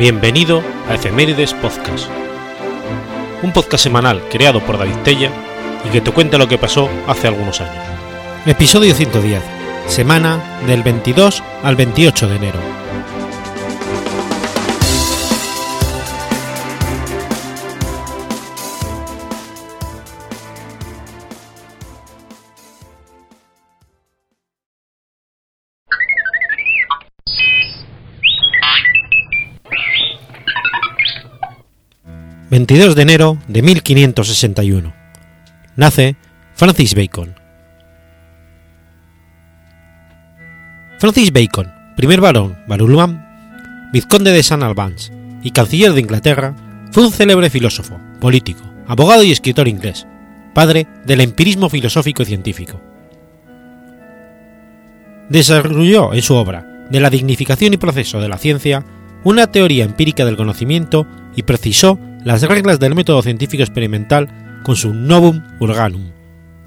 Bienvenido a Efemérides Podcast, un podcast semanal creado por David Tella y que te cuenta lo que pasó hace algunos años. Episodio 110, semana del 22 al 28 de enero. 22 de enero de 1561. Nace Francis Bacon. Francis Bacon, primer barón Barulham, vizconde de San Albans y canciller de Inglaterra, fue un célebre filósofo, político, abogado y escritor inglés, padre del empirismo filosófico y científico. Desarrolló en su obra de la dignificación y proceso de la ciencia una teoría empírica del conocimiento y precisó las reglas del método científico experimental con su Novum Organum,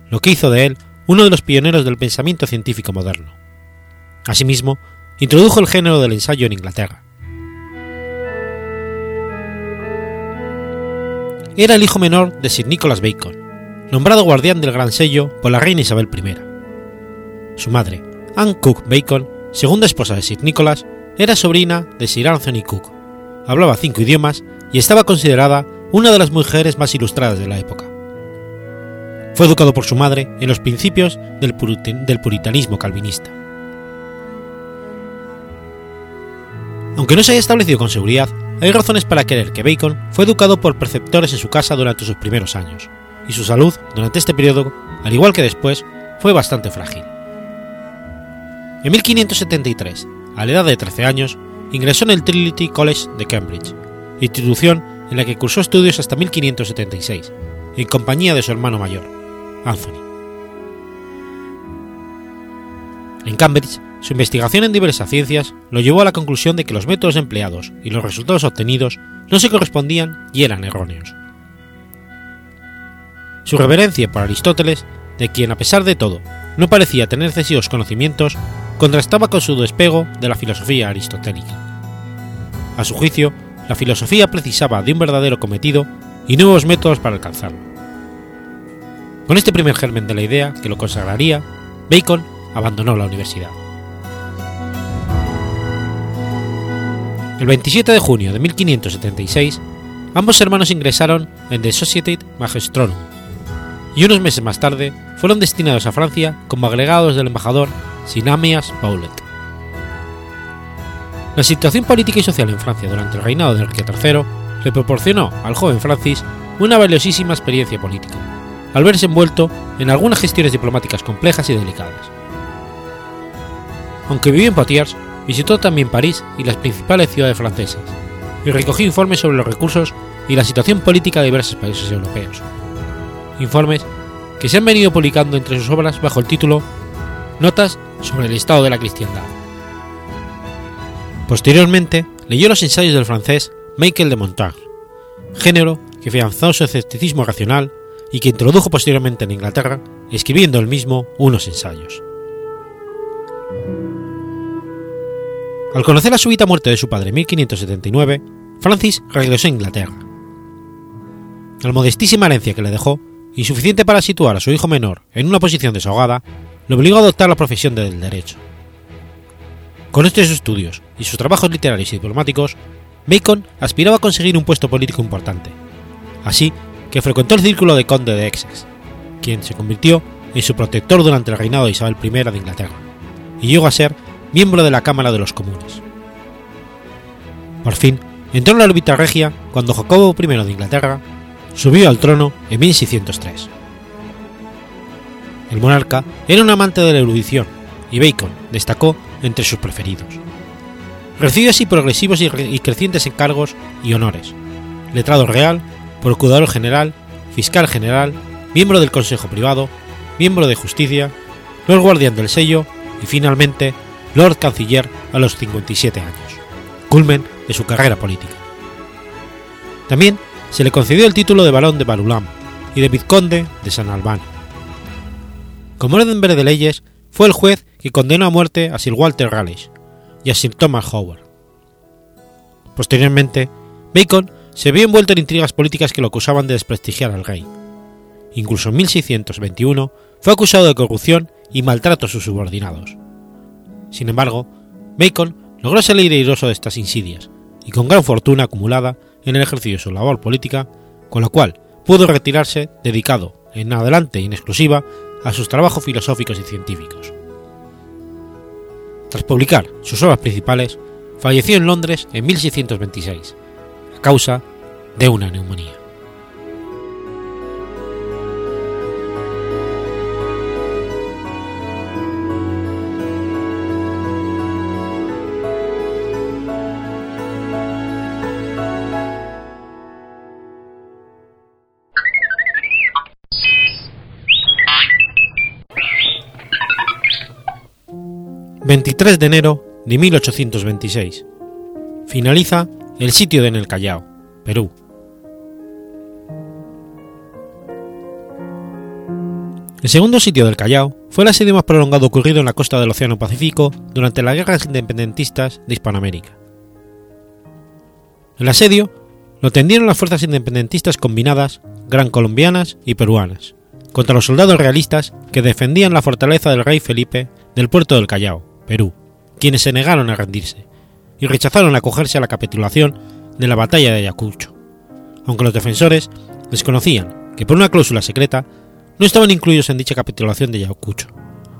lo que hizo de él uno de los pioneros del pensamiento científico moderno. Asimismo, introdujo el género del ensayo en Inglaterra. Era el hijo menor de Sir Nicholas Bacon, nombrado guardián del Gran Sello por la reina Isabel I. Su madre, Anne Cook Bacon, segunda esposa de Sir Nicholas, era sobrina de Sir Anthony Cook, hablaba cinco idiomas y estaba considerada una de las mujeres más ilustradas de la época. Fue educado por su madre en los principios del, puritanismo calvinista. Aunque no se haya establecido con seguridad, hay razones para creer que Bacon fue educado por preceptores en su casa durante sus primeros años, y su salud durante este periodo, al igual que después, fue bastante frágil. En 1573, a la edad de 13 años, ingresó en el Trinity College de Cambridge, institución en la que cursó estudios hasta 1576, en compañía de su hermano mayor, Anthony. En Cambridge, su investigación en diversas ciencias lo llevó a la conclusión de que los métodos empleados y los resultados obtenidos no se correspondían y eran erróneos. Su reverencia por Aristóteles, de quien a pesar de todo no parecía tener excesivos conocimientos, contrastaba con su despego de la filosofía aristotélica. A su juicio, la filosofía precisaba de un verdadero cometido y nuevos métodos para alcanzarlo. Con este primer germen de la idea que lo consagraría, Bacon abandonó la universidad. El 27 de junio de 1576, ambos hermanos ingresaron en The Society Magistrorum y unos meses más tarde fueron destinados a Francia como agregados del embajador Sinamias Paulet. La situación política y social en Francia durante el reinado de Enrique III le proporcionó al joven Francis una valiosísima experiencia política, al verse envuelto en algunas gestiones diplomáticas complejas y delicadas. Aunque vivió en Poitiers, visitó también París y las principales ciudades francesas, y recogió informes sobre los recursos y la situación política de diversos países europeos. Informes que se han venido publicando entre sus obras bajo el título Notas sobre el estado de la cristiandad. Posteriormente, leyó los ensayos del francés Michael de Montaigne, género que afianzó su escepticismo racional y que introdujo posteriormente en Inglaterra, escribiendo él mismo unos ensayos. Al conocer la súbita muerte de su padre en 1579, Francis regresó a Inglaterra. La modestísima herencia que le dejó, insuficiente para situar a su hijo menor en una posición desahogada, le obligó a adoptar la profesión del derecho. Con estos estudios y sus trabajos literarios y diplomáticos, Bacon aspiraba a conseguir un puesto político importante, así que frecuentó el círculo de conde de Essex, quien se convirtió en su protector durante el reinado de Isabel I de Inglaterra, y llegó a ser miembro de la Cámara de los Comunes. Por fin, entró en la órbita regia cuando Jacobo I de Inglaterra subió al trono en 1603. El monarca era un amante de la erudición y Bacon destacó entre sus preferidos. Recibió así progresivos y crecientes encargos y honores, letrado real, procurador general, fiscal general, miembro del Consejo Privado, miembro de Justicia, Lord Guardián del Sello y finalmente Lord Canciller a los 57 años, culmen de su carrera política. También se le concedió el título de Barón de Barulam y de Vizconde de San Albán. Como orden de leyes, fue el juez que condenó a muerte a Sir Walter Raleigh y a Sir Thomas Howard. Posteriormente, Bacon se vio envuelto en intrigas políticas que lo acusaban de desprestigiar al rey. Incluso en 1621 fue acusado de corrupción y maltrato a sus subordinados. Sin embargo, Bacon logró salir airoso de estas insidias y con gran fortuna acumulada en el ejercicio de su labor política, con la cual pudo retirarse dedicado en adelante y en exclusiva a sus trabajos filosóficos y científicos. Tras publicar sus obras principales, falleció en Londres en 1626, a causa de una neumonía. 23 de enero de 1826. Finaliza el sitio de en el Callao, Perú. El segundo sitio del Callao fue el asedio más prolongado ocurrido en la costa del Océano Pacífico durante las guerras independentistas de Hispanoamérica. El asedio lo tendieron las fuerzas independentistas combinadas, gran colombianas y peruanas, contra los soldados realistas que defendían la fortaleza del rey Felipe del puerto del Callao, Perú, quienes se negaron a rendirse y rechazaron acogerse a la capitulación de la batalla de Ayacucho, aunque los defensores desconocían que por una cláusula secreta no estaban incluidos en dicha capitulación de Ayacucho,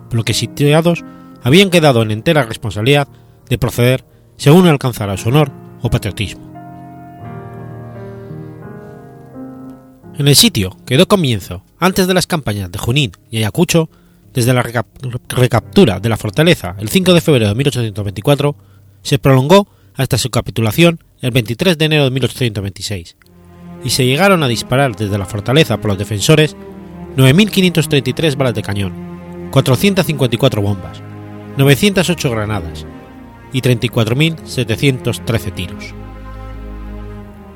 por lo que sitiados habían quedado en entera responsabilidad de proceder según alcanzara su honor o patriotismo. En el sitio que dio comienzo antes de las campañas de Junín y Ayacucho desde la recaptura de la fortaleza el 5 de febrero de 1824, se prolongó hasta su capitulación el 23 de enero de 1826, y se llegaron a disparar desde la fortaleza por los defensores 9.533 balas de cañón, 454 bombas, 908 granadas y 34.713 tiros.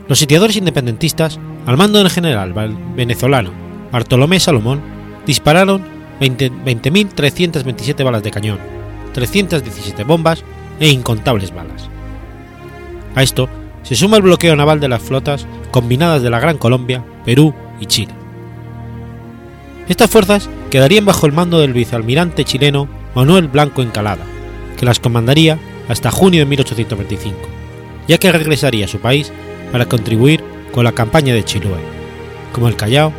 Los sitiadores independentistas, al mando del general venezolano Bartolomé Salomón, dispararon 20.327 balas de cañón, 317 bombas e incontables balas. A esto se suma el bloqueo naval de las flotas combinadas de la Gran Colombia, Perú y Chile. Estas fuerzas quedarían bajo el mando del vicealmirante chileno Manuel Blanco Encalada, que las comandaría hasta junio de 1825, ya que regresaría a su país para contribuir con la campaña de Chiloé, como el Callao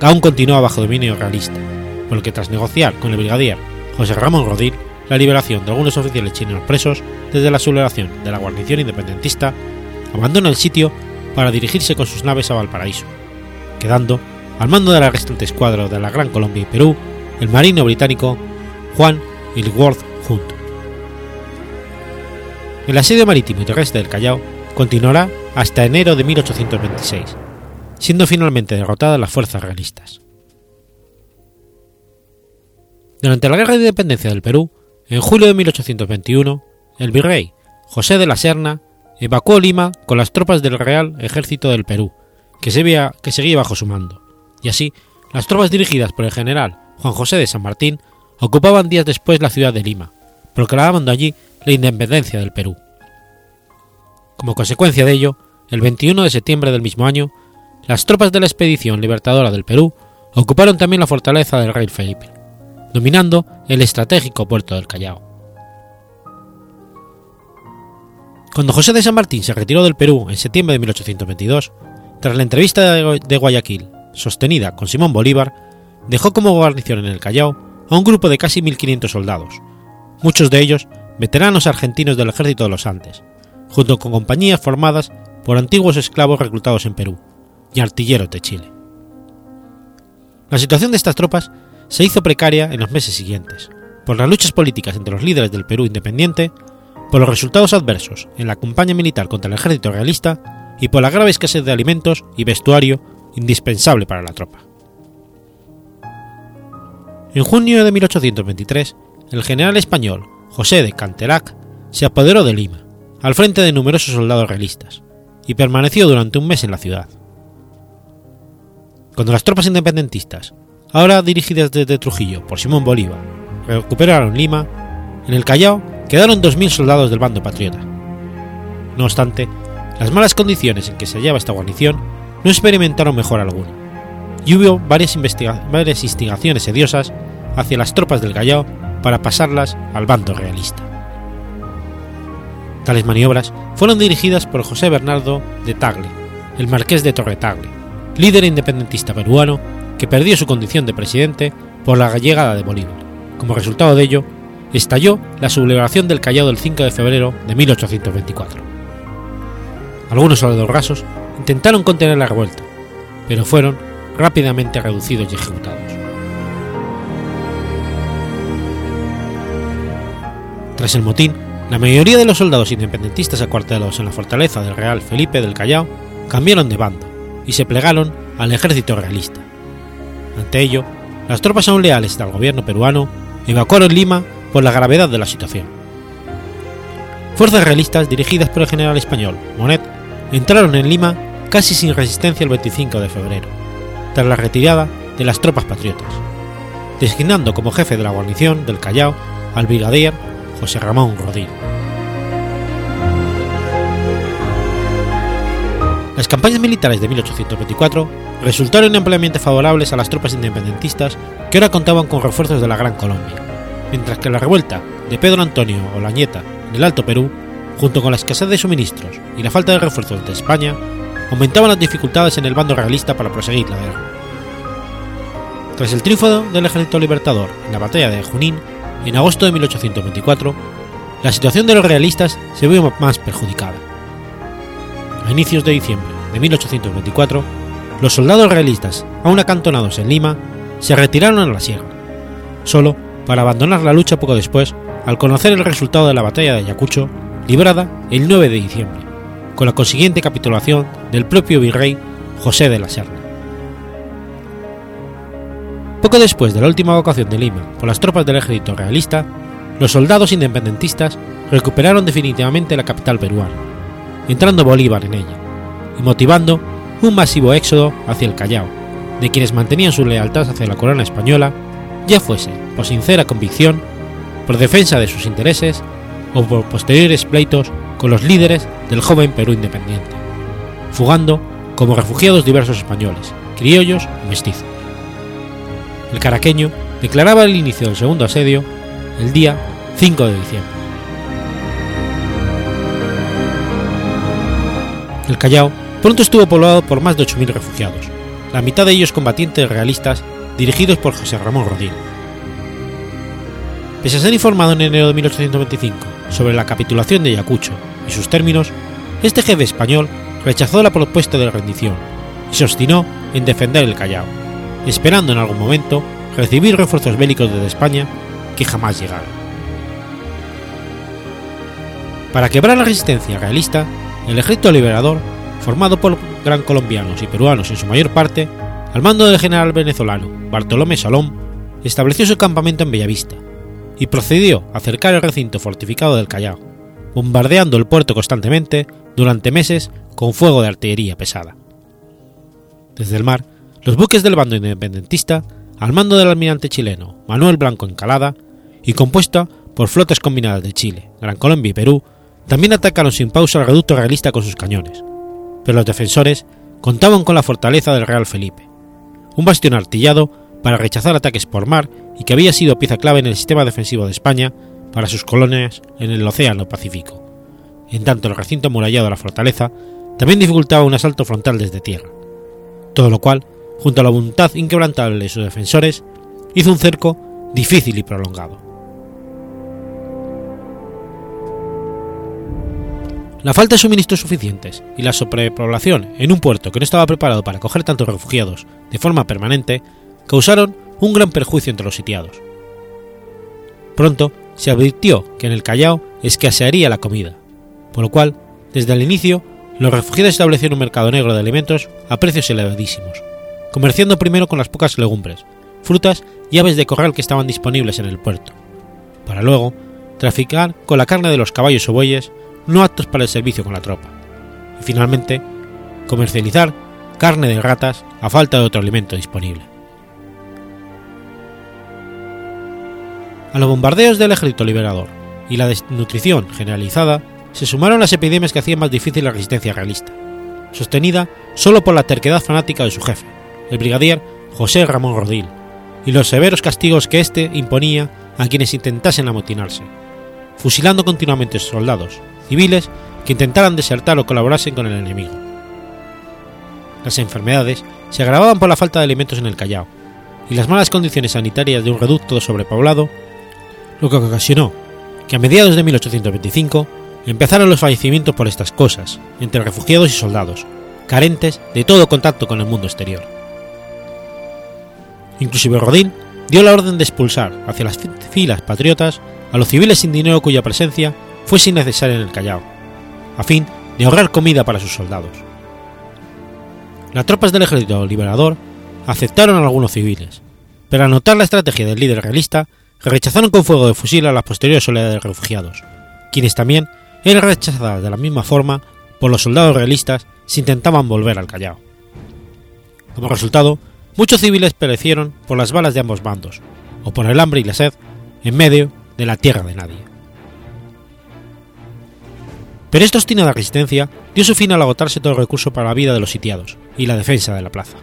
aún continúa bajo dominio realista por el que tras negociar con el brigadier José Ramón Rodil la liberación de algunos oficiales chilenos presos desde la sublevación de la guarnición independentista, abandona el sitio para dirigirse con sus naves a Valparaíso, quedando al mando de la restante escuadra de la Gran Colombia y Perú el marino británico Juan Ilworth Hunt. El asedio marítimo y terrestre del Callao continuará hasta enero de 1826, siendo finalmente derrotadas las fuerzas realistas. Durante la Guerra de Independencia del Perú, en julio de 1821, el virrey José de la Serna evacuó Lima con las tropas del Real Ejército del Perú, que, que seguía bajo su mando, y así las tropas dirigidas por el general Juan José de San Martín ocupaban días después la ciudad de Lima, proclamando allí la independencia del Perú. Como consecuencia de ello, el 21 de septiembre del mismo año, las tropas de la expedición libertadora del Perú ocuparon también la fortaleza del rey Felipe dominando el estratégico puerto del Callao. Cuando José de San Martín se retiró del Perú en septiembre de 1822, tras la entrevista de Guayaquil, sostenida con Simón Bolívar, dejó como guarnición en el Callao a un grupo de casi 1.500 soldados, muchos de ellos veteranos argentinos del ejército de los Andes, junto con compañías formadas por antiguos esclavos reclutados en Perú y artilleros de Chile. La situación de estas tropas se hizo precaria en los meses siguientes, por las luchas políticas entre los líderes del Perú independiente, por los resultados adversos en la campaña militar contra el ejército realista y por la grave escasez de alimentos y vestuario indispensable para la tropa. En junio de 1823, el general español José de Canterac se apoderó de Lima, al frente de numerosos soldados realistas, y permaneció durante un mes en la ciudad. Cuando las tropas independentistas ahora dirigidas desde Trujillo por Simón Bolívar, recuperaron Lima, en el Callao quedaron 2.000 soldados del bando patriota. No obstante, las malas condiciones en que se hallaba esta guarnición no experimentaron mejor alguna, y hubo varias, varias instigaciones sediosas hacia las tropas del Callao para pasarlas al bando realista. Tales maniobras fueron dirigidas por José Bernardo de Tagle, el marqués de Torretagle, líder independentista peruano que perdió su condición de presidente por la llegada de Bolívar. Como resultado de ello, estalló la sublevación del Callao del 5 de febrero de 1824. Algunos soldados rasos intentaron contener la revuelta, pero fueron rápidamente reducidos y ejecutados. Tras el motín, la mayoría de los soldados independentistas acuartelados en la fortaleza del Real Felipe del Callao cambiaron de bando y se plegaron al ejército realista. Ante ello, las tropas aún leales al gobierno peruano evacuaron Lima por la gravedad de la situación. Fuerzas realistas dirigidas por el general español Monet entraron en Lima casi sin resistencia el 25 de febrero, tras la retirada de las tropas patriotas, designando como jefe de la guarnición del Callao al brigadier José Ramón Rodríguez. Las campañas militares de 1824 resultaron ampliamente favorables a las tropas independentistas que ahora contaban con refuerzos de la Gran Colombia, mientras que la revuelta de Pedro Antonio Olañeta en el Alto Perú, junto con la escasez de suministros y la falta de refuerzos de España, aumentaban las dificultades en el bando realista para proseguir la guerra. Tras el triunfo del ejército libertador en la batalla de Junín, en agosto de 1824, la situación de los realistas se vio más perjudicada a inicios de diciembre de 1824, los soldados realistas, aún acantonados en Lima, se retiraron a la sierra, solo para abandonar la lucha poco después al conocer el resultado de la batalla de Ayacucho, librada el 9 de diciembre, con la consiguiente capitulación del propio virrey José de la Serna. Poco después de la última evacuación de Lima por las tropas del ejército realista, los soldados independentistas recuperaron definitivamente la capital peruana entrando Bolívar en ella, y motivando un masivo éxodo hacia el Callao, de quienes mantenían su lealtad hacia la corona española, ya fuese por sincera convicción, por defensa de sus intereses o por posteriores pleitos con los líderes del joven Perú independiente, fugando como refugiados diversos españoles, criollos y mestizos. El caraqueño declaraba el inicio del segundo asedio el día 5 de diciembre. El Callao pronto estuvo poblado por más de 8.000 refugiados, la mitad de ellos combatientes realistas dirigidos por José Ramón Rodríguez. Pese a ser informado en enero de 1825 sobre la capitulación de Ayacucho y sus términos, este jefe español rechazó la propuesta de rendición y se obstinó en defender el Callao, esperando en algún momento recibir refuerzos bélicos desde España que jamás llegaron. Para quebrar la resistencia realista, el ejército liberador, formado por gran colombianos y peruanos en su mayor parte, al mando del general venezolano Bartolomé Salom, estableció su campamento en Bellavista y procedió a cercar el recinto fortificado del Callao, bombardeando el puerto constantemente durante meses con fuego de artillería pesada. Desde el mar, los buques del bando independentista, al mando del almirante chileno Manuel Blanco Encalada y compuesta por flotas combinadas de Chile, Gran Colombia y Perú, también atacaron sin pausa al reducto realista con sus cañones, pero los defensores contaban con la fortaleza del Real Felipe, un bastión artillado para rechazar ataques por mar y que había sido pieza clave en el sistema defensivo de España para sus colonias en el Océano Pacífico. En tanto, el recinto amurallado de la fortaleza también dificultaba un asalto frontal desde tierra, todo lo cual, junto a la voluntad inquebrantable de sus defensores, hizo un cerco difícil y prolongado. La falta de suministros suficientes y la sobrepoblación en un puerto que no estaba preparado para acoger tantos refugiados de forma permanente causaron un gran perjuicio entre los sitiados. Pronto se advirtió que en el Callao escasearía la comida, por lo cual, desde el inicio, los refugiados establecieron un mercado negro de alimentos a precios elevadísimos, comerciando primero con las pocas legumbres, frutas y aves de corral que estaban disponibles en el puerto, para luego traficar con la carne de los caballos o bueyes no aptos para el servicio con la tropa, y finalmente comercializar carne de ratas a falta de otro alimento disponible. A los bombardeos del ejército liberador y la desnutrición generalizada se sumaron las epidemias que hacían más difícil la resistencia realista, sostenida solo por la terquedad fanática de su jefe, el brigadier José Ramón Rodil, y los severos castigos que éste imponía a quienes intentasen amotinarse, fusilando continuamente soldados, civiles que intentaran desertar o colaborasen con el enemigo. Las enfermedades se agravaban por la falta de alimentos en el Callao y las malas condiciones sanitarias de un reducto sobrepoblado, lo que ocasionó que a mediados de 1825 empezaron los fallecimientos por estas cosas entre refugiados y soldados, carentes de todo contacto con el mundo exterior. Inclusive Rodín dio la orden de expulsar hacia las filas patriotas a los civiles sin dinero cuya presencia fuese innecesaria en el Callao, a fin de ahorrar comida para sus soldados. Las tropas del ejército liberador aceptaron a algunos civiles, pero al notar la estrategia del líder realista, rechazaron con fuego de fusil a las posteriores oleadas de refugiados, quienes también eran rechazadas de la misma forma por los soldados realistas si intentaban volver al Callao. Como resultado, muchos civiles perecieron por las balas de ambos bandos, o por el hambre y la sed, en medio de la tierra de nadie. Pero esta obstinada resistencia dio su fin al agotarse todo el recurso para la vida de los sitiados y la defensa de la plaza.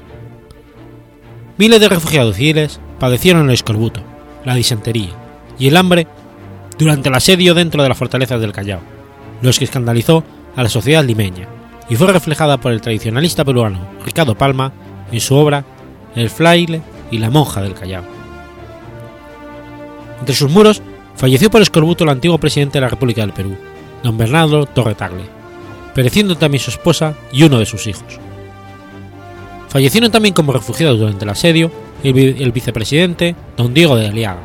Miles de refugiados civiles padecieron el escorbuto, la disentería y el hambre durante el asedio dentro de las fortalezas del Callao, los que escandalizó a la sociedad limeña y fue reflejada por el tradicionalista peruano Ricardo Palma en su obra El fraile y la monja del Callao. Entre sus muros falleció por escorbuto el antiguo presidente de la República del Perú, don Bernardo Torretagle, pereciendo también su esposa y uno de sus hijos. Fallecieron también como refugiados durante el asedio el, vicepresidente don Diego de Aliaga,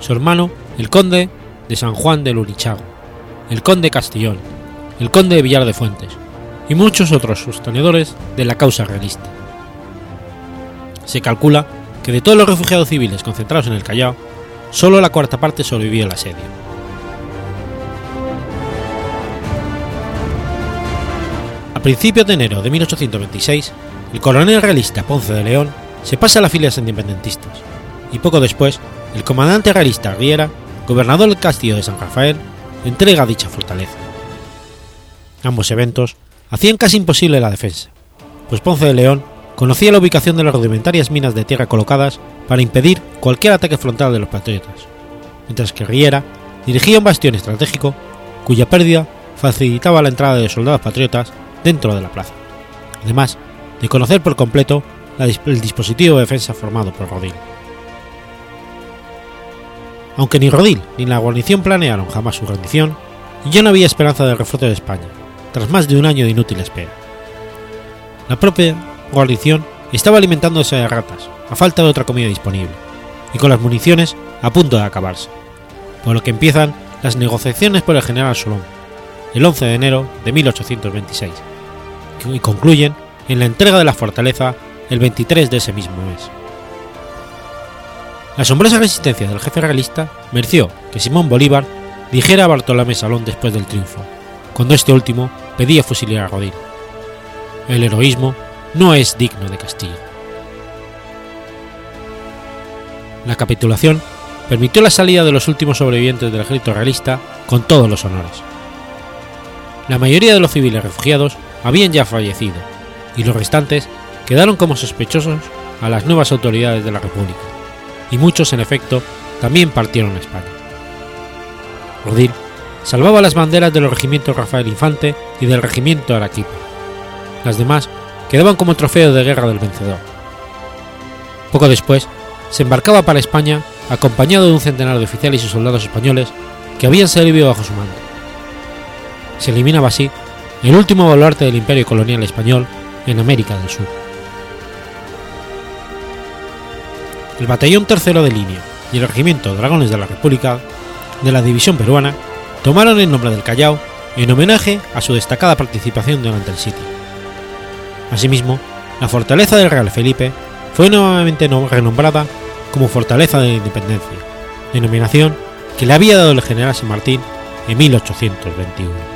su hermano el conde de San Juan del Urichago, el conde Castellón, el conde de Villar de Fuentes y muchos otros sostenedores de la causa realista. Se calcula que de todos los refugiados civiles concentrados en el Callao, solo la cuarta parte sobrevivió al asedio. Principios de enero de 1826, el coronel realista Ponce de León se pasa a las filas independentistas, y poco después, el comandante realista Riera, gobernador del castillo de San Rafael, entrega dicha fortaleza. Ambos eventos hacían casi imposible la defensa, pues Ponce de León conocía la ubicación de las rudimentarias minas de tierra colocadas para impedir cualquier ataque frontal de los patriotas, mientras que Riera dirigía un bastión estratégico cuya pérdida facilitaba la entrada de soldados patriotas dentro de la plaza, además de conocer por completo el dispositivo de defensa formado por Rodil. Aunque ni Rodil ni la guarnición planearon jamás su rendición, ya no había esperanza de refuerzo de España, tras más de un año de inútil espera. La propia guarnición estaba alimentándose de ratas, a falta de otra comida disponible, y con las municiones a punto de acabarse, por lo que empiezan las negociaciones por el general Solón, el 11 de enero de 1826, y concluyen en la entrega de la fortaleza el 23 de ese mismo mes. La asombrosa resistencia del jefe realista mereció que Simón Bolívar dijera a Bartolomé Salón después del triunfo, cuando este último pedía fusilar a Rodin. El heroísmo no es digno de Castilla. La capitulación permitió la salida de los últimos sobrevivientes del ejército realista con todos los honores. La mayoría de los civiles refugiados habían ya fallecido, y los restantes quedaron como sospechosos a las nuevas autoridades de la República, y muchos en efecto también partieron a España. Rodil salvaba las banderas del regimiento Rafael Infante y del regimiento Araquipa. Las demás quedaban como trofeo de guerra del vencedor. Poco después, se embarcaba para España acompañado de un centenar de oficiales y soldados españoles que habían servido bajo su mando. Se eliminaba así el último baluarte del imperio colonial español en América del Sur. El batallón tercero de línea y el regimiento Dragones de la República de la División Peruana tomaron el nombre del Callao en homenaje a su destacada participación durante el sitio. Asimismo, la fortaleza del Real Felipe fue nuevamente renombrada como Fortaleza de la Independencia, denominación que le había dado el general San Martín en 1821.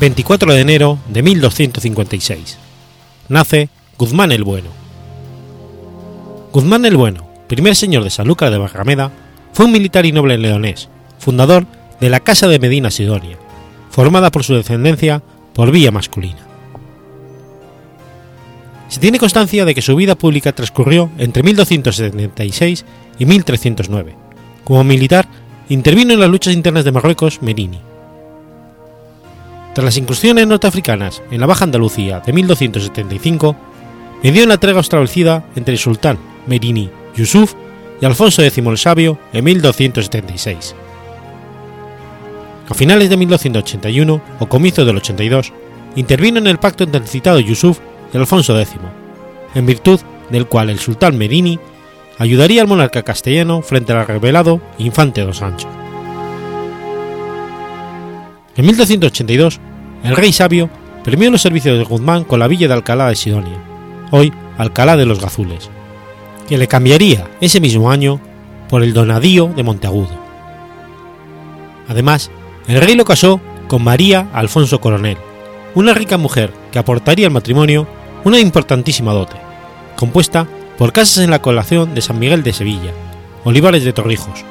24 de enero de 1256. Nace Guzmán el Bueno. Guzmán el Bueno, primer señor de Sanlúcar de Barrameda, fue un militar y noble leonés, fundador de la Casa de Medina Sidonia, formada por su descendencia por vía masculina. Se tiene constancia de que su vida pública transcurrió entre 1276 y 1309. Como militar, intervino en las luchas internas de Marruecos Merini. Tras las incursiones norteafricanas en la Baja Andalucía de 1275, medió en la trega establecida entre el sultán Merini Yusuf y Alfonso X el Sabio en 1276. A finales de 1281 o comienzo del 82, intervino en el pacto entre el citado Yusuf y Alfonso X, en virtud del cual el sultán Merini ayudaría al monarca castellano frente al revelado infante dos Sancho. En 1282, el rey sabio premió los servicios de Guzmán con la villa de Alcalá de Sidonia, hoy Alcalá de los Gazules, que le cambiaría ese mismo año por el donadío de Monteagudo. Además, el rey lo casó con María Alfonso Coronel, una rica mujer que aportaría al matrimonio una importantísima dote, compuesta por casas en la colación de San Miguel de Sevilla, olivares de Torrijos,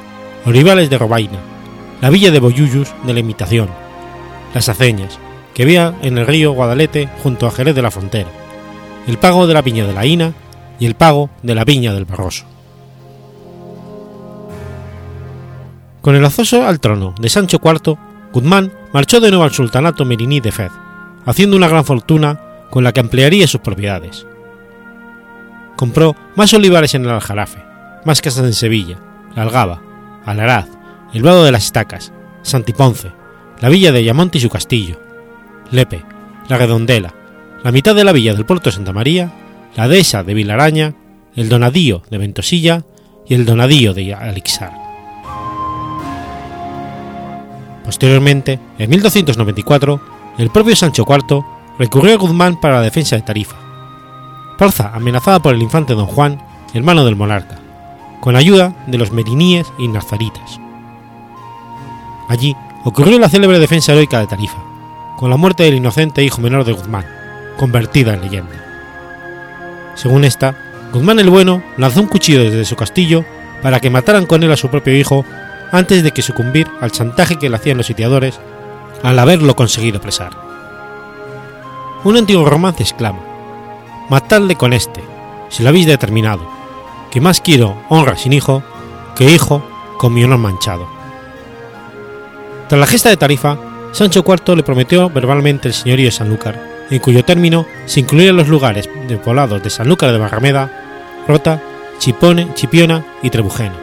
olivares de Robaina, la villa de Boyuyus de la Imitación, las aceñas, que había en el río Guadalete junto a Jerez de la Frontera, el pago de la viña de la Ina y el pago de la viña del Barroso. Con el azoso al trono de Sancho IV, Guzmán marchó de nuevo al sultanato meriní de Fez, haciendo una gran fortuna con la que ampliaría sus propiedades. Compró más olivares en el Aljarafe, más casas en Sevilla, La Algaba, Alaraz, el Vado de las Estacas, Santiponce, la villa de Ayamonte y su castillo, Lepe, la Redondela, la mitad de la villa del puerto de Santa María, la dehesa de Vilaraña, el Donadío de Ventosilla y el Donadío de Alixar. Posteriormente, en 1294, el propio Sancho IV recurrió a Guzmán para la defensa de Tarifa, plaza amenazada por el infante don Juan, hermano del monarca, con ayuda de los meriníes y nazaritas. Allí ocurrió la célebre defensa heroica de Tarifa, con la muerte del inocente hijo menor de Guzmán, convertida en leyenda. Según esta, Guzmán el Bueno lanzó un cuchillo desde su castillo para que mataran con él a su propio hijo antes de que sucumbir al chantaje que le hacían los sitiadores al haberlo conseguido presar. Un antiguo romance exclama, Matadle con este, si lo habéis determinado, que más quiero honra sin hijo que hijo con mi honor manchado. Tras la gesta de Tarifa, Sancho IV le prometió verbalmente el señorío de Sanlúcar, en cuyo término se incluían los lugares de poblados de Sanlúcar de Barrameda, Rota, Chipone, Chipiona y Trebujena.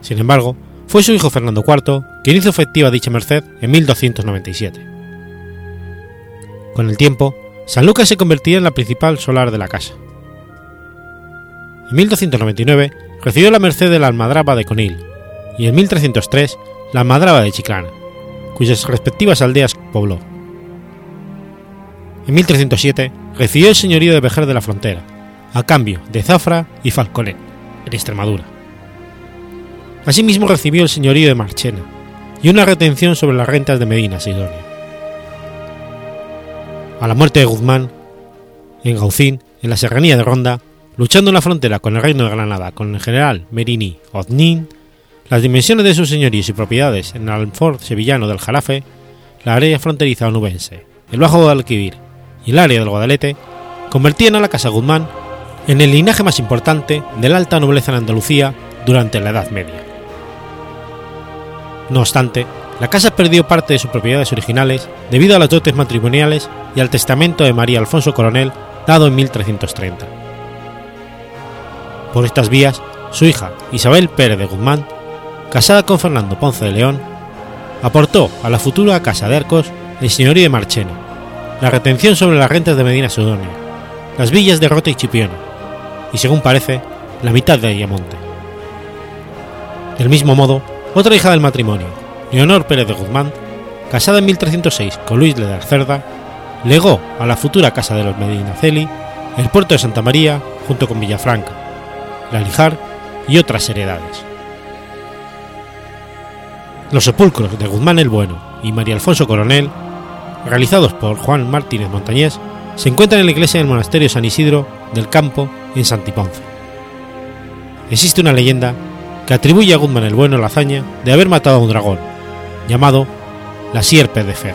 Sin embargo, fue su hijo Fernando IV quien hizo efectiva dicha merced en 1297. Con el tiempo, Sanlúcar se convertía en la principal solar de la casa. En 1299 recibió la merced de la almadraba de Conil y en 1303 la almadraba de Chiclana, cuyas respectivas aldeas pobló. En 1307 recibió el señorío de Vejer de la Frontera, a cambio de Zafra y Falconet, en Extremadura. Asimismo recibió el señorío de Marchena y una retención sobre las rentas de Medina Sidonia. A la muerte de Guzmán, en Gaucín, en la serranía de Ronda, luchando en la frontera con el reino de Granada con el general Merini Oznin, las dimensiones de sus señoríos y propiedades en el alfort sevillano del Jarafe, la área fronteriza onubense, el Bajo Guadalquivir y el área del Guadalete, convertían a la Casa Guzmán en el linaje más importante de la alta nobleza en Andalucía durante la Edad Media. No obstante, la casa perdió parte de sus propiedades originales debido a las dotes matrimoniales y al testamento de María Alfonso Coronel dado en 1330. Por estas vías, su hija Isabel Pérez de Guzmán, casada con Fernando Ponce de León, aportó a la futura Casa de Arcos el señorío de Marchena, la retención sobre las rentas de Medina Sidonia, las villas de Rota y Chipiona, y según parece, la mitad de Ayamonte. Del mismo modo, otra hija del matrimonio, Leonor Pérez de Guzmán, casada en 1306 con Luis de la Cerda, legó a la futura casa de los Medinaceli el puerto de Santa María junto con Villafranca, La Lijar y otras heredades. Los sepulcros de Guzmán el Bueno y María Alfonso Coronel realizados por Juan Martínez Montañés, se encuentran en la iglesia del monasterio San Isidro del Campo en Santiponce. Existe una leyenda que atribuye a Guzmán el Bueno la hazaña de haber matado a un dragón, llamado la Sierpe de Fez.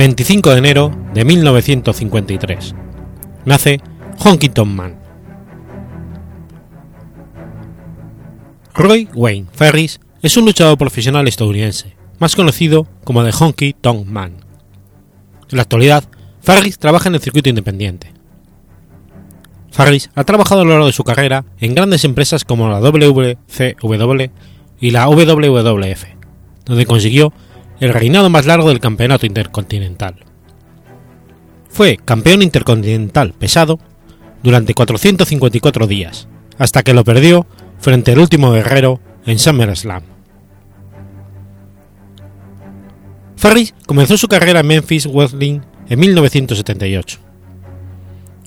25 de enero de 1953. Nace Honky Man. Roy Wayne Ferris es un luchador profesional estadounidense, más conocido como The Honky Tonk Man. En la actualidad, Ferris trabaja en el circuito independiente. Ferris ha trabajado a lo largo de su carrera en grandes empresas como la WCW y la WWF, donde consiguió el reinado más largo del campeonato intercontinental. Fue campeón intercontinental pesado durante 454 días, hasta que lo perdió frente al último guerrero en SummerSlam. Ferris comenzó su carrera en Memphis Wrestling en 1978.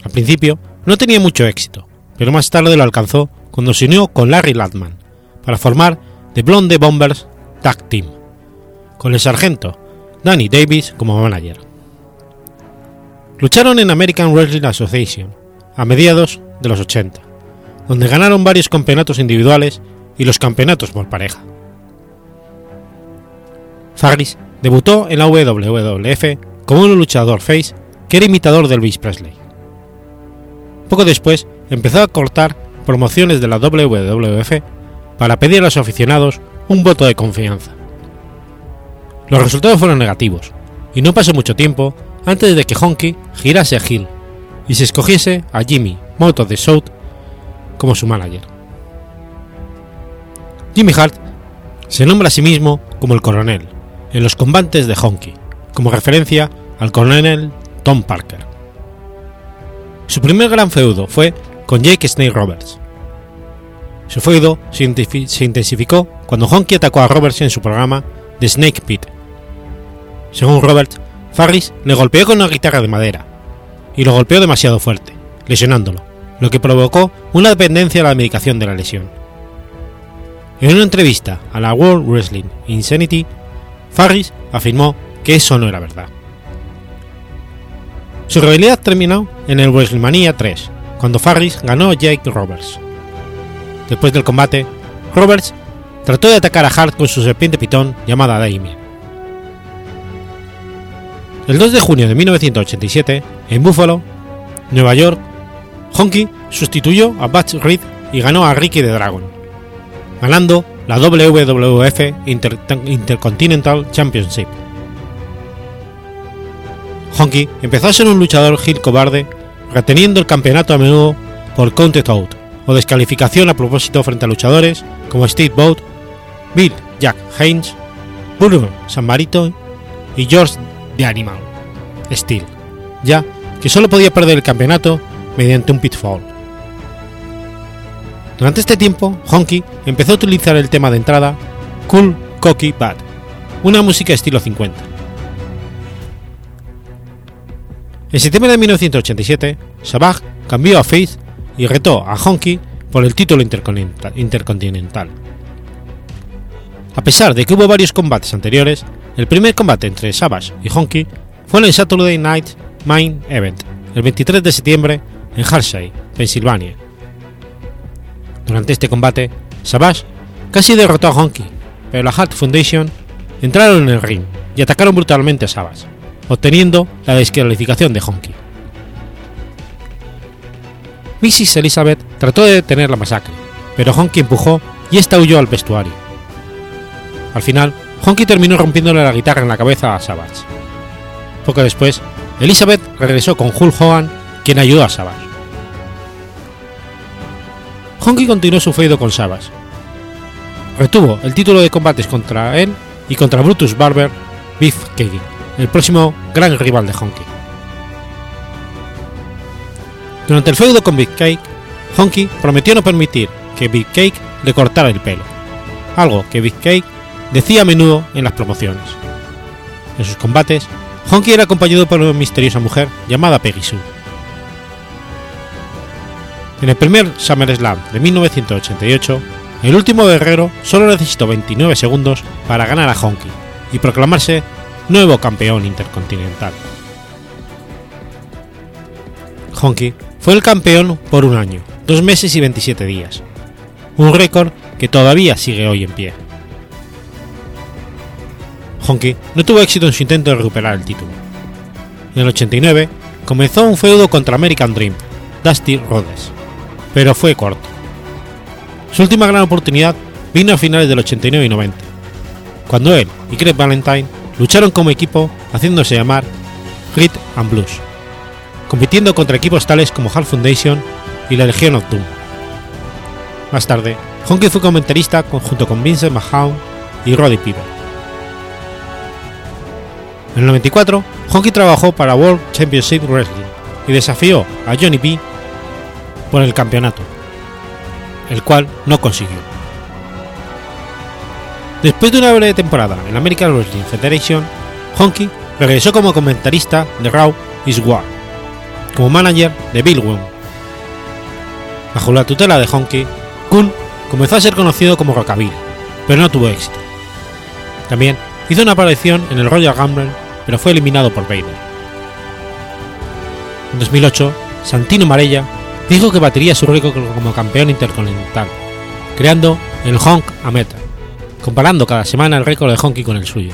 Al principio no tenía mucho éxito, pero más tarde lo alcanzó cuando se unió con Larry Latman para formar The Blonde Bombers Tag Team con el sargento Danny Davis como manager. Lucharon en American Wrestling Association a mediados de los 80, donde ganaron varios campeonatos individuales y los campeonatos por pareja. Farris debutó en la WWF como un luchador face que era imitador de Elvis Presley. Poco después empezó a cortar promociones de la WWF para pedir a los aficionados un voto de confianza. Los resultados fueron negativos, y no pasó mucho tiempo antes de que Honky girase a Hill y se escogiese a Jimmy Moto de South como su manager. Jimmy Hart se nombra a sí mismo como el coronel en los combates de Honky, como referencia al coronel Tom Parker. Su primer gran feudo fue con Jake Snake Roberts. Su feudo se intensificó cuando Honky atacó a Roberts en su programa The Snake Pit según Roberts, Farris le golpeó con una guitarra de madera, y lo golpeó demasiado fuerte, lesionándolo, lo que provocó una dependencia a la medicación de la lesión. En una entrevista a la World Wrestling Insanity, Farris afirmó que eso no era verdad. Su rivalidad terminó en el WrestleMania 3, cuando Farris ganó a Jake Roberts. Después del combate, Roberts trató de atacar a Hart con su serpiente pitón llamada Damien, el 2 de junio de 1987, en Buffalo, Nueva York, Honky sustituyó a Butch Reed y ganó a Ricky the Dragon, ganando la WWF Intercontinental Championship. Honky empezó a ser un luchador heel cobarde, reteniendo el campeonato a menudo por counted out o descalificación a propósito frente a luchadores como Steve Boat, Bill Jack Haynes, Bruno San Marito y George de Animal, Steel, ya que solo podía perder el campeonato mediante un pitfall. Durante este tiempo, Honky empezó a utilizar el tema de entrada Cool Cocky Bad, una música estilo 50. En septiembre de 1987, Savage cambió a Faith y retó a Honky por el título intercontinental. A pesar de que hubo varios combates anteriores, el primer combate entre Savage y Honky fue en el Saturday Night Main Event, el 23 de septiembre en Hershey, Pensilvania. Durante este combate, Savage casi derrotó a Honky, pero la Hart Foundation entraron en el ring y atacaron brutalmente a Savage, obteniendo la descalificación de Honky. Mrs. Elizabeth trató de detener la masacre, pero Honky empujó y esta huyó al vestuario. Al final, Honky terminó rompiéndole la guitarra en la cabeza a Savage. Poco después, Elizabeth regresó con Hulk Hogan, quien ayudó a Savage. Honky continuó su feudo con Savage. Retuvo el título de combates contra él y contra Brutus Barber Beef Cake, el próximo gran rival de Honky. Durante el feudo con Big Cake, Honky prometió no permitir que Big Cake le cortara el pelo, algo que Big Cake decía a menudo en las promociones. En sus combates, Honky era acompañado por una misteriosa mujer llamada Peggy Sue. En el primer SummerSlam de 1988, el último guerrero solo necesitó 29 segundos para ganar a Honky y proclamarse nuevo campeón intercontinental. Honky fue el campeón por un año, dos meses y 27 días, un récord que todavía sigue hoy en pie. Honky no tuvo éxito en su intento de recuperar el título. En el 89 comenzó un feudo contra American Dream, Dusty Rhodes, pero fue corto. Su última gran oportunidad vino a finales del 89 y 90, cuando él y Craig Valentine lucharon como equipo haciéndose llamar Grit and Blues, compitiendo contra equipos tales como Half Foundation y la Legion of Doom. Más tarde, Honky fue comentarista junto con Vincent McMahon y Roddy Piper. En el 94, Honky trabajó para World Championship Wrestling y desafió a Johnny B por el campeonato, el cual no consiguió. Después de una breve temporada en American Wrestling Federation, Honky regresó como comentarista de Raw is War, como manager de Bill Wong. Bajo la tutela de Honky, Kun comenzó a ser conocido como Rockabilly, pero no tuvo éxito. También hizo una aparición en el Royal Rumble, pero fue eliminado por Vader. En 2008, Santino Marella dijo que batería su récord como campeón intercontinental, creando el Honk a Meta, comparando cada semana el récord de Honky con el suyo.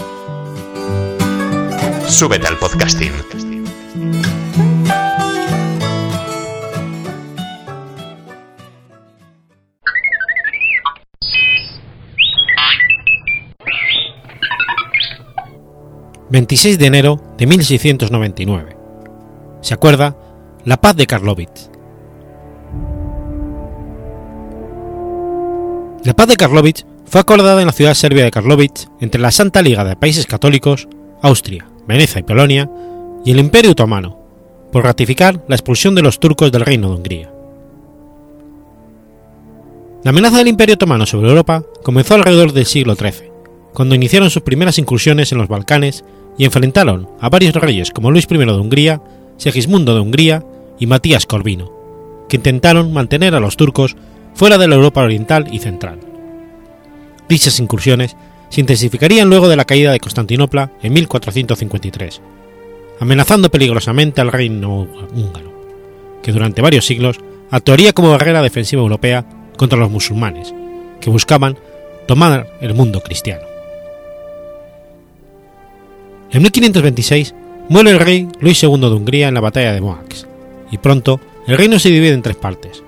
Súbete al podcasting. ...26 de enero de 1699... ...se acuerda la paz de Karlovitz. La paz de Karlovitz fue acordada en la ciudad serbia de Karlovitz entre la Santa Liga de Países Católicos, Austria, Venecia y Polonia, y el Imperio Otomano, por ratificar la expulsión de los turcos del Reino de Hungría. La amenaza del Imperio Otomano sobre Europa comenzó alrededor del siglo XIII, cuando iniciaron sus primeras incursiones en los Balcanes y enfrentaron a varios reyes como Luis I de Hungría, Segismundo de Hungría y Matías Corvino, que intentaron mantener a los turcos fuera de la Europa oriental y central. Dichas incursiones se intensificarían luego de la caída de Constantinopla en 1453, amenazando peligrosamente al reino húngaro, que durante varios siglos actuaría como barrera defensiva europea contra los musulmanes, que buscaban tomar el mundo cristiano. En 1526 muere el rey Luis II de Hungría en la batalla de Moax, y pronto el reino se divide en tres partes,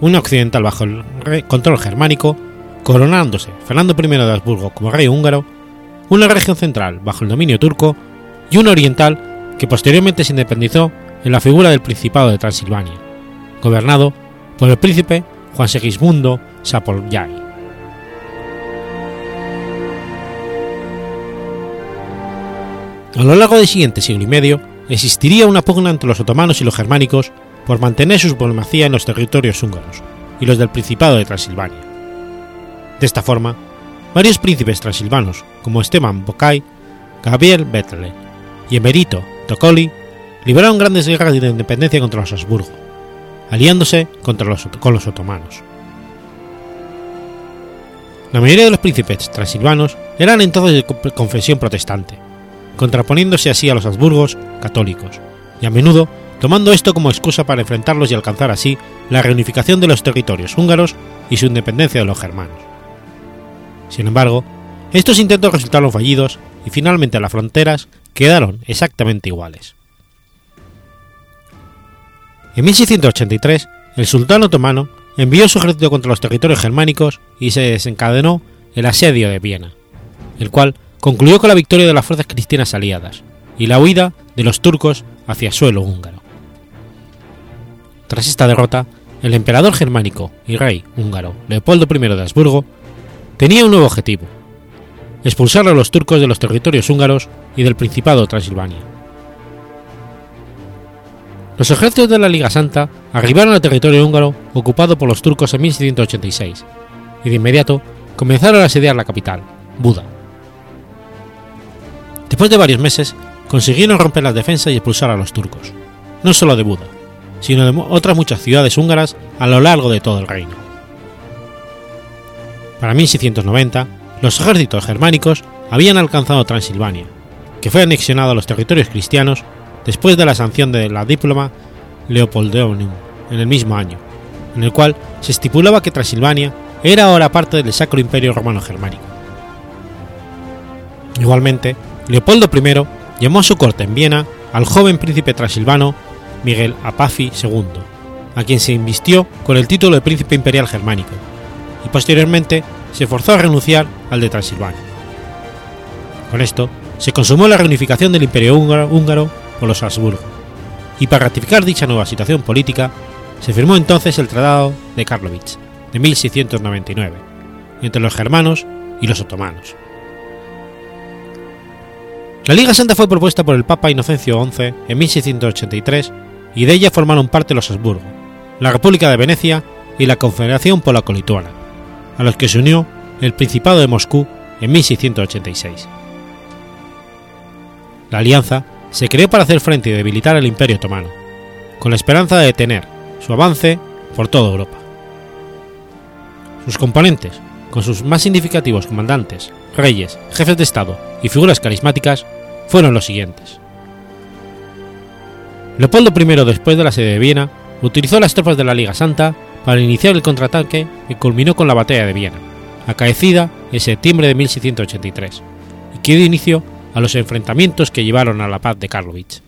una occidental bajo el control germánico coronándose Fernando I de Habsburgo como rey húngaro, una región central bajo el dominio turco y una oriental que posteriormente se independizó en la figura del Principado de Transilvania, gobernado por el príncipe Juan Segismundo Sapolyai. A lo largo del siguiente siglo y medio existiría una pugna entre los otomanos y los germánicos por mantener su supremacía en los territorios húngaros y los del Principado de Transilvania de esta forma, varios príncipes transilvanos como Esteban Bokai, Gabriel Betle y Emerito Tocoli libraron grandes guerras de independencia contra los Habsburgo, aliándose contra los, con los otomanos. La mayoría de los príncipes transilvanos eran entonces de confesión protestante, contraponiéndose así a los Habsburgos católicos, y a menudo tomando esto como excusa para enfrentarlos y alcanzar así la reunificación de los territorios húngaros y su independencia de los germanos. Sin embargo, estos intentos resultaron fallidos y finalmente las fronteras quedaron exactamente iguales. En 1683, el sultán otomano envió su ejército contra los territorios germánicos y se desencadenó el asedio de Viena, el cual concluyó con la victoria de las fuerzas cristianas aliadas y la huida de los turcos hacia suelo húngaro. Tras esta derrota, el emperador germánico y rey húngaro Leopoldo I de Habsburgo tenía un nuevo objetivo, expulsar a los turcos de los territorios húngaros y del Principado de Transilvania. Los ejércitos de la Liga Santa arribaron al territorio húngaro ocupado por los turcos en 1686 y de inmediato comenzaron a asediar la capital, Buda. Después de varios meses, consiguieron romper las defensas y expulsar a los turcos, no solo de Buda, sino de otras muchas ciudades húngaras a lo largo de todo el reino. Para 1690, los ejércitos germánicos habían alcanzado Transilvania, que fue anexionado a los territorios cristianos después de la sanción de la diploma Leopoldeonum en el mismo año, en el cual se estipulaba que Transilvania era ahora parte del Sacro Imperio Romano Germánico. Igualmente, Leopoldo I llamó a su corte en Viena al joven príncipe transilvano Miguel Apafi II, a quien se invistió con el título de príncipe imperial germánico, y posteriormente se forzó a renunciar al de Transilvania. Con esto se consumó la reunificación del Imperio húngaro, por los Habsburgo, y para ratificar dicha nueva situación política se firmó entonces el Tratado de Karlovitz de 1699 entre los germanos y los otomanos. La Liga Santa fue propuesta por el Papa Inocencio XI en 1683 y de ella formaron parte los Habsburgo, la República de Venecia y la Confederación Polaco-Lituana, a los que se unió el Principado de Moscú en 1686. La alianza se creó para hacer frente y debilitar al Imperio Otomano, con la esperanza de detener su avance por toda Europa. Sus componentes, con sus más significativos comandantes, reyes, jefes de Estado y figuras carismáticas, fueron los siguientes. Leopoldo I, después de la sede de Viena, utilizó las tropas de la Liga Santa para iniciar el contraataque que culminó con la batalla de Viena, acaecida en septiembre de 1683, y que dio inicio a los enfrentamientos que llevaron a la paz de Karlowitz.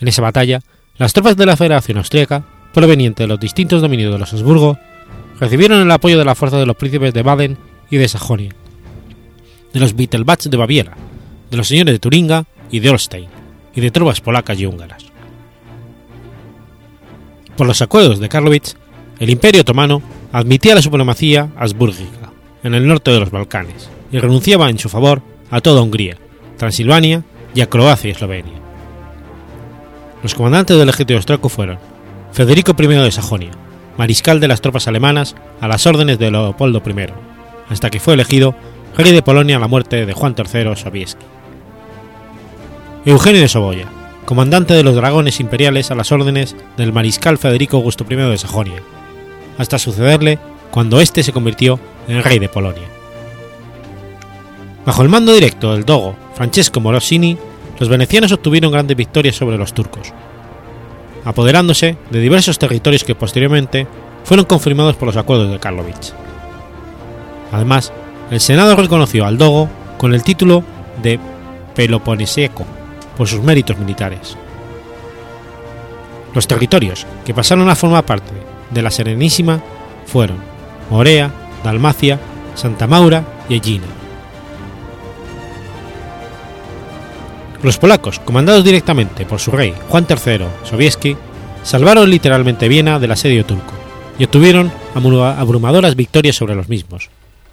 En esa batalla, las tropas de la Federación Austríaca, provenientes de los distintos dominios de los Habsburgo, recibieron el apoyo de la fuerza de los príncipes de Baden y de Sajonia, de los Wittelbats de Baviera, de los señores de Turinga y de Holstein, y de tropas polacas y húngaras. Por los acuerdos de Karlowitz, el Imperio Otomano admitía la supremacía habsbúrgica en el norte de los Balcanes y renunciaba en su favor a toda Hungría, Transilvania y a Croacia y Eslovenia. Los comandantes del ejército austriaco fueron Federico I de Sajonia, mariscal de las tropas alemanas a las órdenes de Leopoldo I, hasta que fue elegido rey de Polonia a la muerte de Juan III Sobieski. Eugenio de Soboya, comandante de los dragones imperiales a las órdenes del mariscal Federico Augusto I de Sajonia, hasta sucederle cuando éste se convirtió en rey de Polonia. Bajo el mando directo del dogo Francesco Morosini, los venecianos obtuvieron grandes victorias sobre los turcos, apoderándose de diversos territorios que posteriormente fueron confirmados por los acuerdos de Karlovich. Además, el Senado reconoció al dogo con el título de Peloponeseco por sus méritos militares. Los territorios que pasaron a formar parte de la Serenísima fueron Morea, Dalmacia, Santa Maura y Egina. Los polacos, comandados directamente por su rey Juan III Sobieski, salvaron literalmente Viena del asedio turco y obtuvieron abrumadoras victorias sobre los mismos,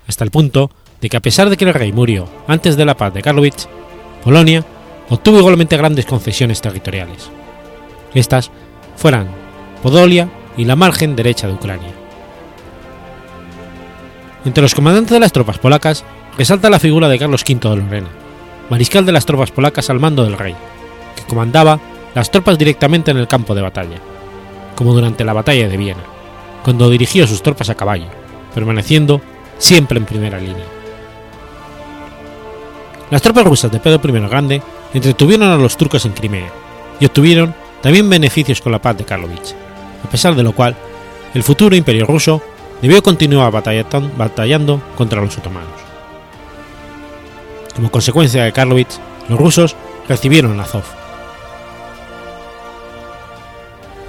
hasta el punto de que a pesar de que el rey murió antes de la paz de Karlowitz, Polonia obtuvo igualmente grandes concesiones territoriales. Estas fueran Podolia y la margen derecha de Ucrania. Entre los comandantes de las tropas polacas resalta la figura de Carlos V de Lorena, mariscal de las tropas polacas al mando del rey, que comandaba las tropas directamente en el campo de batalla, como durante la batalla de Viena, cuando dirigió sus tropas a caballo, permaneciendo siempre en primera línea. Las tropas rusas de Pedro I Grande entretuvieron a los turcos en Crimea y obtuvieron también beneficios con la paz de Karlovich, a pesar de lo cual el futuro imperio ruso debió continuar batallando contra los otomanos. Como consecuencia de Karlovich, los rusos recibieron Azov.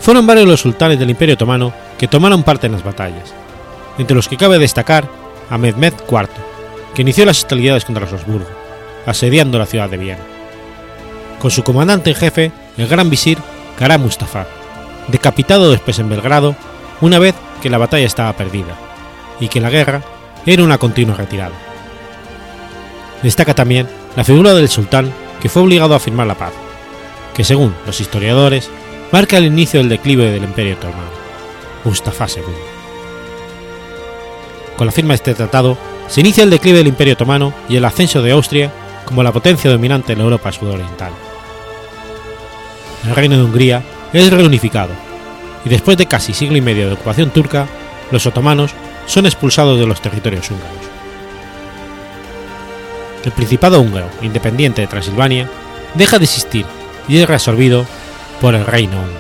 Fueron varios los sultanes del Imperio Otomano que tomaron parte en las batallas, entre los que cabe destacar a Mehmed IV, que inició las hostilidades contra los Habsburgo, asediando la ciudad de Viena, con su comandante en jefe, el gran visir Kara Mustafa, decapitado después en Belgrado una vez que la batalla estaba perdida y que la guerra era una continua retirada. Destaca también la figura del sultán que fue obligado a firmar la paz, que según los historiadores marca el inicio del declive del Imperio Otomano, Mustafa II. Con la firma de este tratado se inicia el declive del Imperio Otomano y el ascenso de Austria como la potencia dominante en Europa sudoriental. El reino de Hungría es reunificado y después de casi siglo y medio de ocupación turca, los otomanos son expulsados de los territorios húngaros el Principado húngaro independiente de Transilvania deja de existir y es reabsorbido por el Reino húngaro.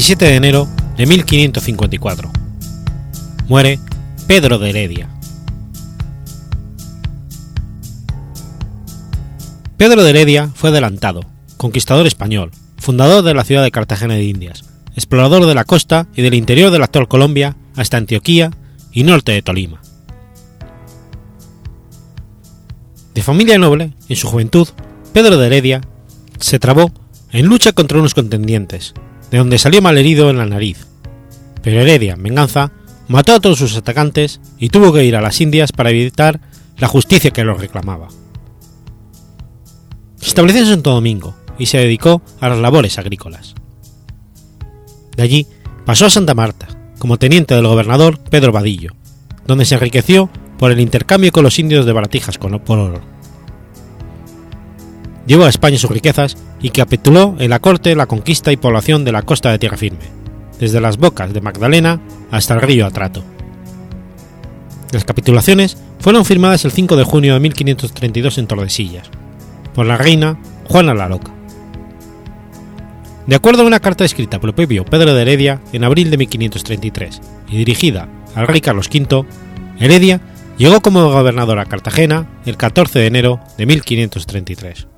27 de enero de 1554. Muere Pedro de Heredia. Pedro de Heredia fue adelantado, conquistador español, fundador de la ciudad de Cartagena de Indias, explorador de la costa y del interior de la actual Colombia hasta Antioquía y norte de Tolima. De familia noble, en su juventud, Pedro de Heredia se trabó en lucha contra unos contendientes, de donde salió malherido en la nariz. Pero Heredia, en venganza, mató a todos sus atacantes y tuvo que ir a las Indias para evitar la justicia que lo reclamaba. Se estableció en Santo Domingo y se dedicó a las labores agrícolas. De allí pasó a Santa Marta, como teniente del gobernador Pedro Vadillo, donde se enriqueció por el intercambio con los indios de baratijas con, por oro. Llevó a España sus riquezas y capituló en la corte la conquista y población de la costa de Tierra Firme, desde las bocas de Magdalena hasta el río Atrato. Las capitulaciones fueron firmadas el 5 de junio de 1532 en Tordesillas, por la reina Juana la Loca. De acuerdo a una carta escrita por el propio Pedro de Heredia en abril de 1533 y dirigida al rey Carlos V, Heredia llegó como gobernador a Cartagena el 14 de enero de 1533.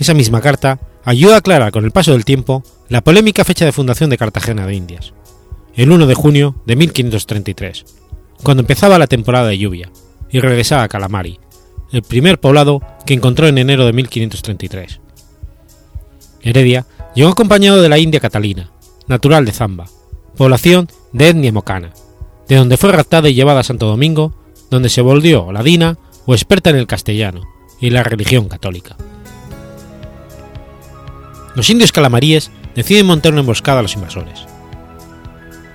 Esa misma carta ayuda a aclarar con el paso del tiempo la polémica fecha de fundación de Cartagena de Indias, el 1 de junio de 1533, cuando empezaba la temporada de lluvia, y regresaba a Calamari, el primer poblado que encontró en enero de 1533. Heredia llegó acompañado de la India Catalina, natural de Zamba, población de etnia mocana, de donde fue raptada y llevada a Santo Domingo, donde se volvió ladina o experta en el castellano y la religión católica. Los indios calamaríes deciden montar una emboscada a los invasores.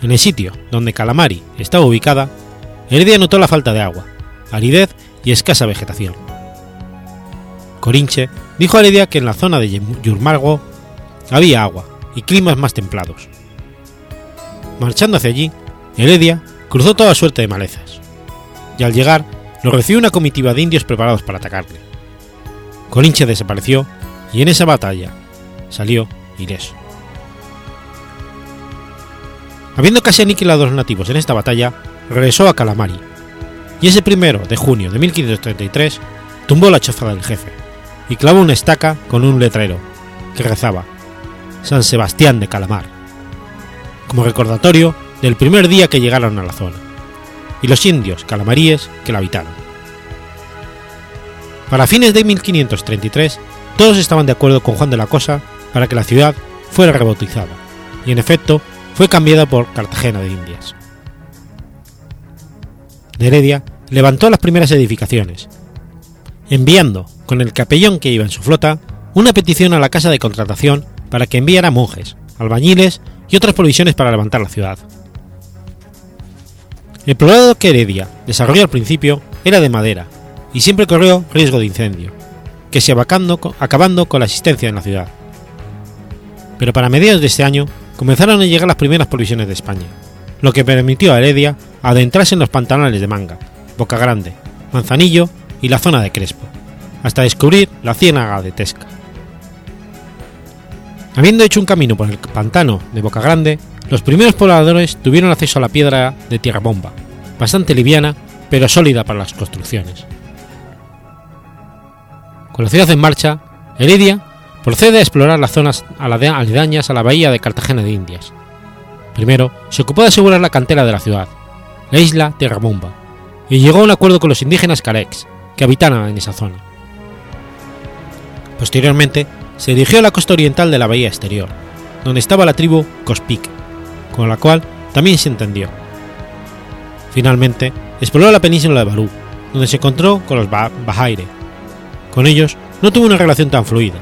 En el sitio donde Calamari estaba ubicada, Heredia notó la falta de agua, aridez y escasa vegetación. Corinche dijo a Heredia que en la zona de Yurmargo había agua y climas más templados. Marchando hacia allí, Heredia cruzó toda suerte de malezas, y al llegar lo recibió una comitiva de indios preparados para atacarle. Corinche desapareció y en esa batalla salió ileso. Habiendo casi aniquilado a los nativos en esta batalla, regresó a Calamari, y ese primero de junio de 1533 tumbó la choza del jefe y clavó una estaca con un letrero que rezaba San Sebastián de Calamar, como recordatorio del primer día que llegaron a la zona, y los indios calamaríes que la habitaron. Para fines de 1533, todos estaban de acuerdo con Juan de la Cosa para que la ciudad fuera rebautizada, y en efecto fue cambiada por Cartagena de Indias. Heredia levantó las primeras edificaciones, enviando, con el capellón que iba en su flota, una petición a la casa de contratación para que enviara monjes, albañiles y otras provisiones para levantar la ciudad. El poblado que Heredia desarrolló al principio era de madera y siempre corrió riesgo de incendio, que se abacando, acabando con la existencia en la ciudad. Pero para mediados de este año comenzaron a llegar las primeras provisiones de España, lo que permitió a Heredia adentrarse en los pantanales de Manga, Boca Grande, Manzanillo y la zona de Crespo, hasta descubrir la ciénaga de Tesca. Habiendo hecho un camino por el pantano de Boca Grande, los primeros pobladores tuvieron acceso a la piedra de tierra bomba, bastante liviana pero sólida para las construcciones. Con la ciudad en marcha, Heredia procede a explorar las zonas aledañas a la bahía de Cartagena de Indias. Primero, se ocupó de asegurar la cantera de la ciudad, la isla Tierra Bomba, y llegó a un acuerdo con los indígenas Carex, que habitaban en esa zona. Posteriormente, se dirigió a la costa oriental de la bahía exterior, donde estaba la tribu Cospic, con la cual también se entendió. Finalmente, exploró la península de Barú, donde se encontró con los Bahaire. Con ellos no tuvo una relación tan fluida,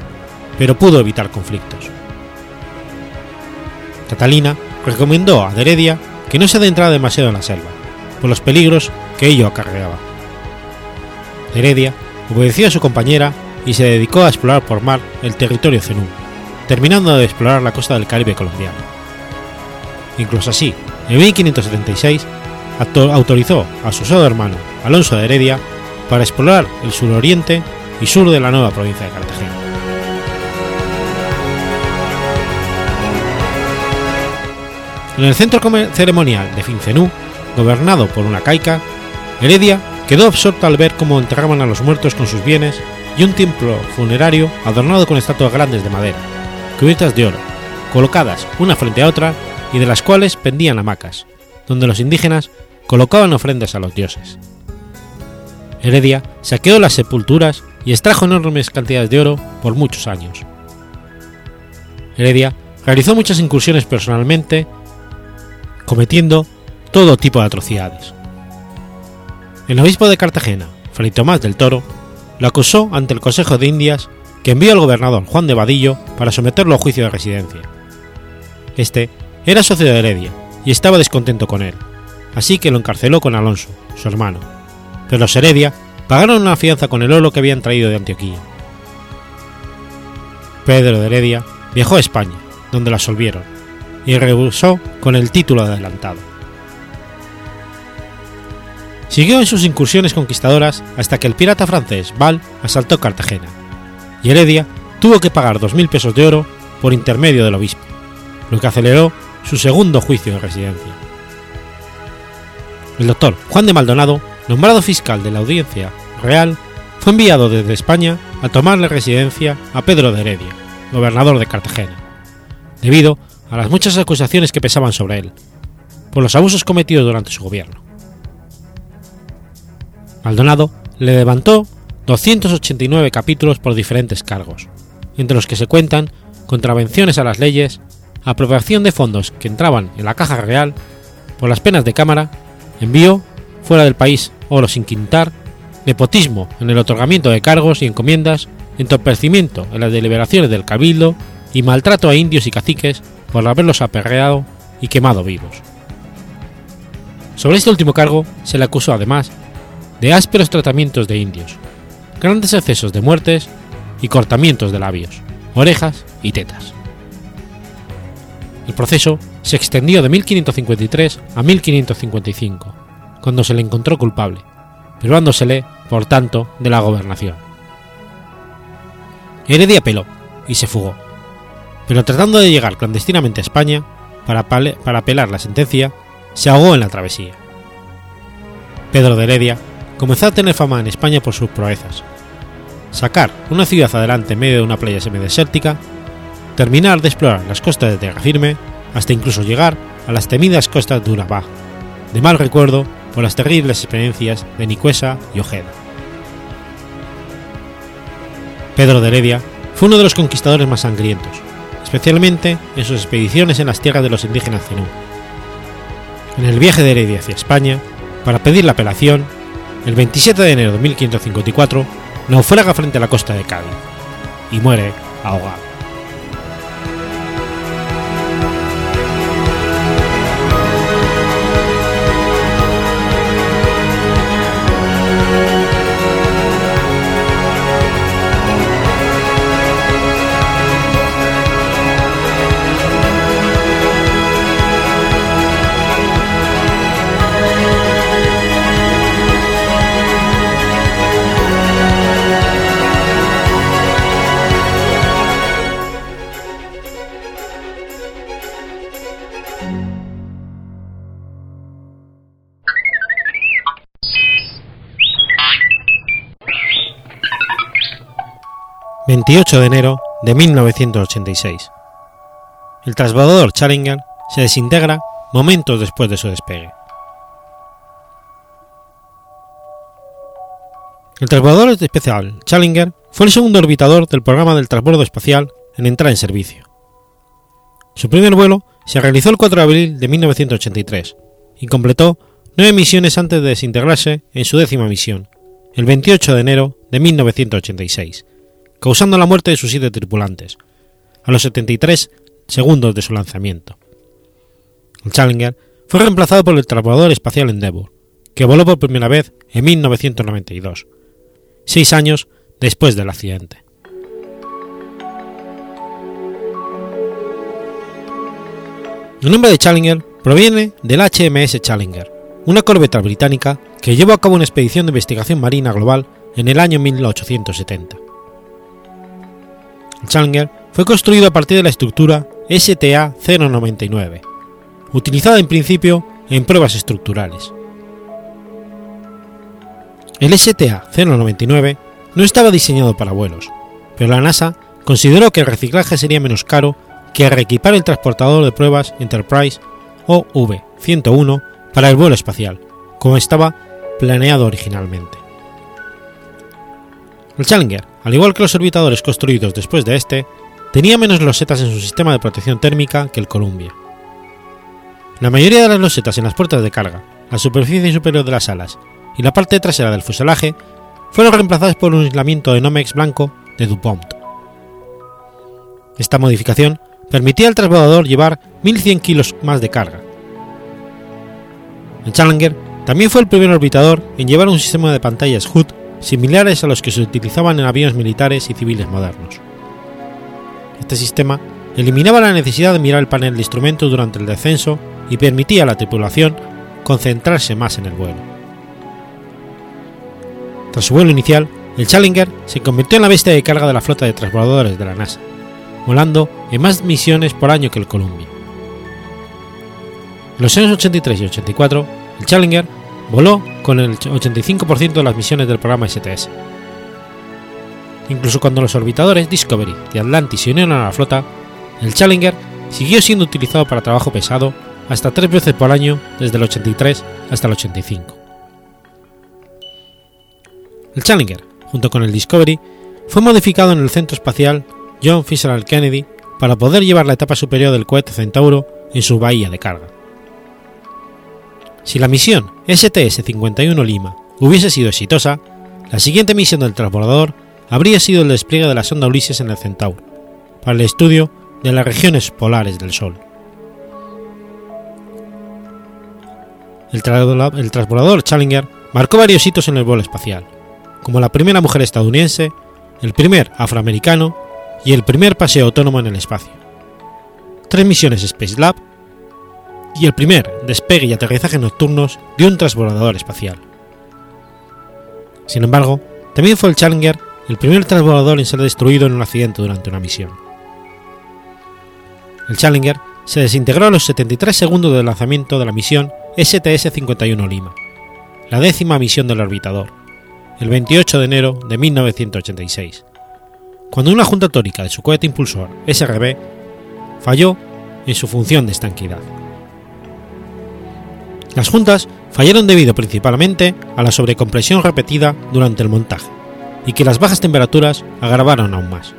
pero pudo evitar conflictos. Catalina recomendó a Heredia que no se adentrara demasiado en la selva, por los peligros que ello acarreaba. Heredia obedeció a su compañera y se dedicó a explorar por mar el territorio zenú, terminando de explorar la costa del Caribe colombiano. Incluso así, en 1576, autorizó a su hermano, Alonso de Heredia, para explorar el suroriente y sur de la nueva provincia de Cartagena. En el centro ceremonial de Fincenú, gobernado por una caica, Heredia quedó absorta al ver cómo enterraban a los muertos con sus bienes y un templo funerario adornado con estatuas grandes de madera, cubiertas de oro, colocadas una frente a otra y de las cuales pendían hamacas, donde los indígenas colocaban ofrendas a los dioses. Heredia saqueó las sepulturas y extrajo enormes cantidades de oro por muchos años. Heredia realizó muchas incursiones personalmente, cometiendo todo tipo de atrocidades. El obispo de Cartagena, Fray Tomás del Toro, lo acusó ante el Consejo de Indias que envió al gobernador Juan de Vadillo para someterlo a juicio de residencia. Este era socio de Heredia y estaba descontento con él, así que lo encarceló con Alonso, su hermano, pero los Heredia pagaron una fianza con el oro que habían traído de Antioquía. Pedro de Heredia viajó a España, donde lo absolvieron, y regresó con el título adelantado. Siguió en sus incursiones conquistadoras hasta que el pirata francés Val asaltó Cartagena, y Heredia tuvo que pagar 2.000 pesos de oro por intermedio del obispo, lo que aceleró su segundo juicio de residencia. El doctor Juan de Maldonado, nombrado fiscal de la Audiencia Real, fue enviado desde España a tomarle residencia a Pedro de Heredia, gobernador de Cartagena, debido a las muchas acusaciones que pesaban sobre él, por los abusos cometidos durante su gobierno. Maldonado le levantó 289 capítulos por diferentes cargos, entre los que se cuentan contravenciones a las leyes, apropiación de fondos que entraban en la caja real, por las penas de cámara, envío fuera del país oro sin quintar, nepotismo en el otorgamiento de cargos y encomiendas, entorpecimiento en las deliberaciones del cabildo y maltrato a indios y caciques por haberlos aperreado y quemado vivos. Sobre este último cargo se le acusó además de ásperos tratamientos de indios, grandes excesos de muertes y cortamientos de labios, orejas y tetas. El proceso se extendió de 1553 a 1555, cuando se le encontró culpable, privándosele, por tanto, de la gobernación. Heredia apeló y se fugó, pero tratando de llegar clandestinamente a España para, para apelar la sentencia, se ahogó en la travesía. Pedro de Heredia comenzó a tener fama en España por sus proezas. Sacar una ciudad adelante en medio de una playa semidesértica, terminar de explorar las costas de tierra firme, hasta incluso llegar a las temidas costas de Urabá, de mal recuerdo por las terribles experiencias de Nicuesa y Ojeda. Pedro de Heredia fue uno de los conquistadores más sangrientos, especialmente en sus expediciones en las tierras de los indígenas zenú. En el viaje de Heredia hacia España, para pedir la apelación, el 27 de enero de 1554, naufraga frente a la costa de Cádiz y muere ahogado. 28 de enero de 1986. El transbordador Challenger se desintegra momentos después de su despegue. El transbordador especial Challenger fue el segundo orbitador del programa del transbordo espacial en entrar en servicio. Su primer vuelo se realizó el 4 de abril de 1983 y completó nueve misiones antes de desintegrarse en su décima misión, el 28 de enero de 1986 causando la muerte de sus siete tripulantes, a los 73 segundos de su lanzamiento. El Challenger fue reemplazado por el transbordador espacial Endeavour, que voló por primera vez en 1992, seis años después del accidente. El nombre de Challenger proviene del HMS Challenger, una corbeta británica que llevó a cabo una expedición de investigación marina global en el año 1870. Challenger fue construido a partir de la estructura STA-099, utilizada en principio en pruebas estructurales. El STA-099 no estaba diseñado para vuelos, pero la NASA consideró que el reciclaje sería menos caro que reequipar el transportador de pruebas Enterprise OV-101 para el vuelo espacial, como estaba planeado originalmente. El Challenger, al igual que los orbitadores construidos después de este, tenía menos losetas en su sistema de protección térmica que el Columbia. La mayoría de las losetas en las puertas de carga, la superficie superior de las alas y la parte trasera del fuselaje fueron reemplazadas por un aislamiento de Nomex blanco de DuPont. Esta modificación permitía al transbordador llevar 1.100 kilos más de carga. El Challenger también fue el primer orbitador en llevar un sistema de pantallas HUD similares a los que se utilizaban en aviones militares y civiles modernos. Este sistema eliminaba la necesidad de mirar el panel de instrumentos durante el descenso y permitía a la tripulación concentrarse más en el vuelo. Tras su vuelo inicial, el Challenger se convirtió en la bestia de carga de la flota de transbordadores de la NASA, volando en más misiones por año que el Columbia. En los años 83 y 84, el Challenger voló con el 85% de las misiones del programa STS. Incluso cuando los orbitadores Discovery y Atlantis se unieron a la flota, el Challenger siguió siendo utilizado para trabajo pesado hasta tres veces por año desde el 83 hasta el 85. El Challenger, junto con el Discovery, fue modificado en el Centro Espacial John F. Kennedy para poder llevar la etapa superior del cohete Centauro en su bahía de carga. Si la misión STS-51 Lima hubiese sido exitosa, la siguiente misión del transbordador habría sido el despliegue de la sonda Ulises en el Centauro, para el estudio de las regiones polares del Sol. El, el transbordador Challenger marcó varios hitos en el vuelo espacial, como la primera mujer estadounidense, el primer afroamericano y el primer paseo autónomo en el espacio, tres misiones Space Lab y el primer despegue y aterrizaje nocturnos de un transbordador espacial. Sin embargo, también fue el Challenger el primer transbordador en ser destruido en un accidente durante una misión. El Challenger se desintegró a los 73 segundos del lanzamiento de la misión STS-51 Lima, la décima misión del orbitador, el 28 de enero de 1986, cuando una junta tórica de su cohete impulsor SRB falló en su función de estanquidad. Las juntas fallaron debido principalmente a la sobrecompresión repetida durante el montaje y que las bajas temperaturas agravaron aún más.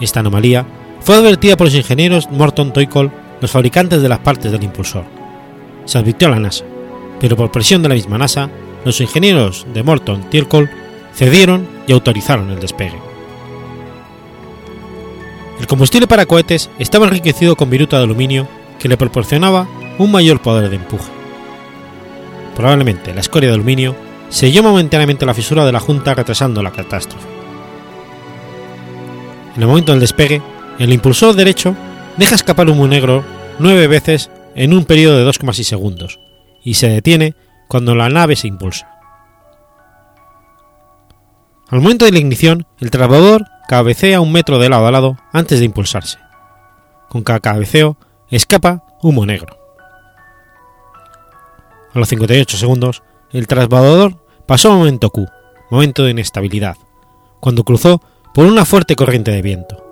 Esta anomalía fue advertida por los ingenieros Morton Toycol, los fabricantes de las partes del impulsor. Se advirtió a la NASA, pero por presión de la misma NASA, los ingenieros de Morton Toycol cedieron y autorizaron el despegue. El combustible para cohetes estaba enriquecido con viruta de aluminio que le proporcionaba un mayor poder de empuje. Probablemente la escoria de aluminio selló momentáneamente la fisura de la junta retrasando la catástrofe. En el momento del despegue, el impulsor derecho deja escapar humo negro nueve veces en un periodo de 2,6 segundos y se detiene cuando la nave se impulsa. Al momento de la ignición, el transbordador cabecea un metro de lado a lado antes de impulsarse. Con cada cabeceo escapa humo negro. A los 58 segundos, el transbordador pasó a momento Q, momento de inestabilidad, cuando cruzó por una fuerte corriente de viento.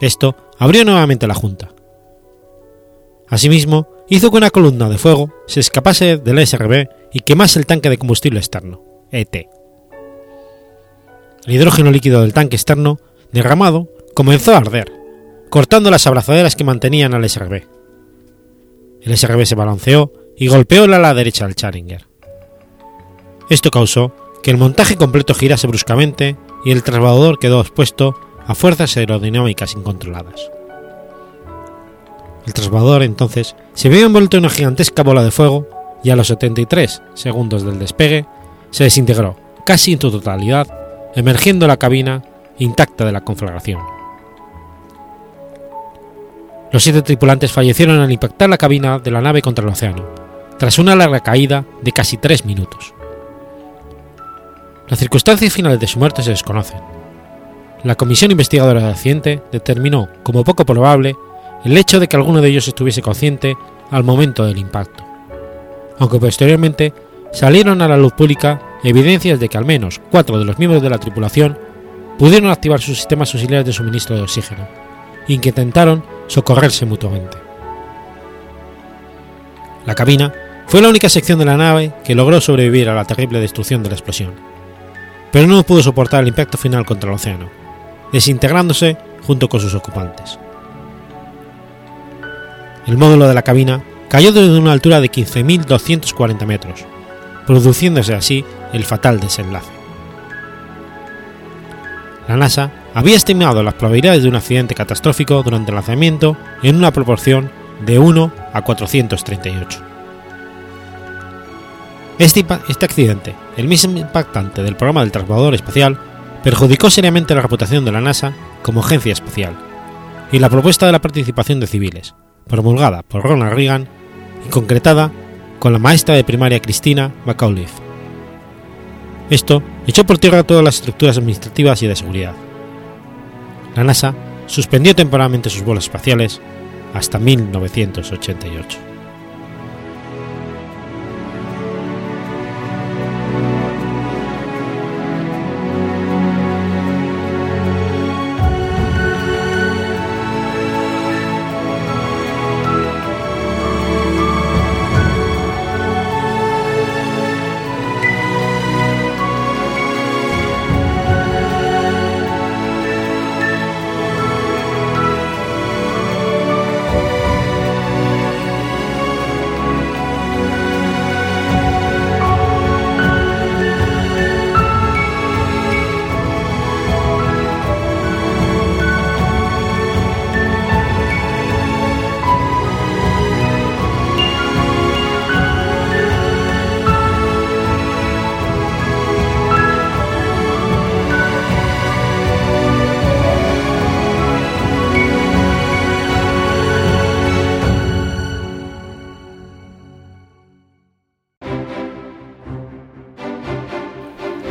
Esto abrió nuevamente la junta. Asimismo, hizo que una columna de fuego se escapase del SRB y quemase el tanque de combustible externo, ET. El hidrógeno líquido del tanque externo, derramado, comenzó a arder, cortando las abrazaderas que mantenían al SRB. El SRB se balanceó y golpeó el ala derecha del Challenger. Esto causó que el montaje completo girase bruscamente y el transbordador quedó expuesto a fuerzas aerodinámicas incontroladas. El transbordador entonces se vio envuelto en una gigantesca bola de fuego y a los 73 segundos del despegue se desintegró casi en su totalidad, emergiendo la cabina intacta de la conflagración. Los siete tripulantes fallecieron al impactar la cabina de la nave contra el océano, tras una larga caída de casi tres minutos. Las circunstancias finales de su muerte se desconocen. La comisión investigadora del accidente determinó como poco probable el hecho de que alguno de ellos estuviese consciente al momento del impacto, aunque posteriormente salieron a la luz pública evidencias de que al menos cuatro de los miembros de la tripulación pudieron activar sus sistemas auxiliares de suministro de oxígeno y que intentaron socorrerse mutuamente. La cabina fue la única sección de la nave que logró sobrevivir a la terrible destrucción de la explosión. pero no pudo soportar el impacto final contra el océano, desintegrándose junto con sus ocupantes. El módulo de la cabina cayó desde una altura de 15.240 metros, produciéndose así el fatal desenlace. La NASA había estimado las probabilidades de un accidente catastrófico durante el lanzamiento en una proporción de 1 a 438. Este, este, accidente, el mismo impactante del programa del transbordador espacial, perjudicó seriamente la reputación de la NASA como agencia espacial y la propuesta de la participación de civiles, promulgada por Ronald Reagan y concretada con la maestra de primaria Christina McAuliffe. Esto echó por tierra todas las estructuras administrativas y de seguridad. La NASA suspendió temporalmente sus vuelos espaciales hasta 1988.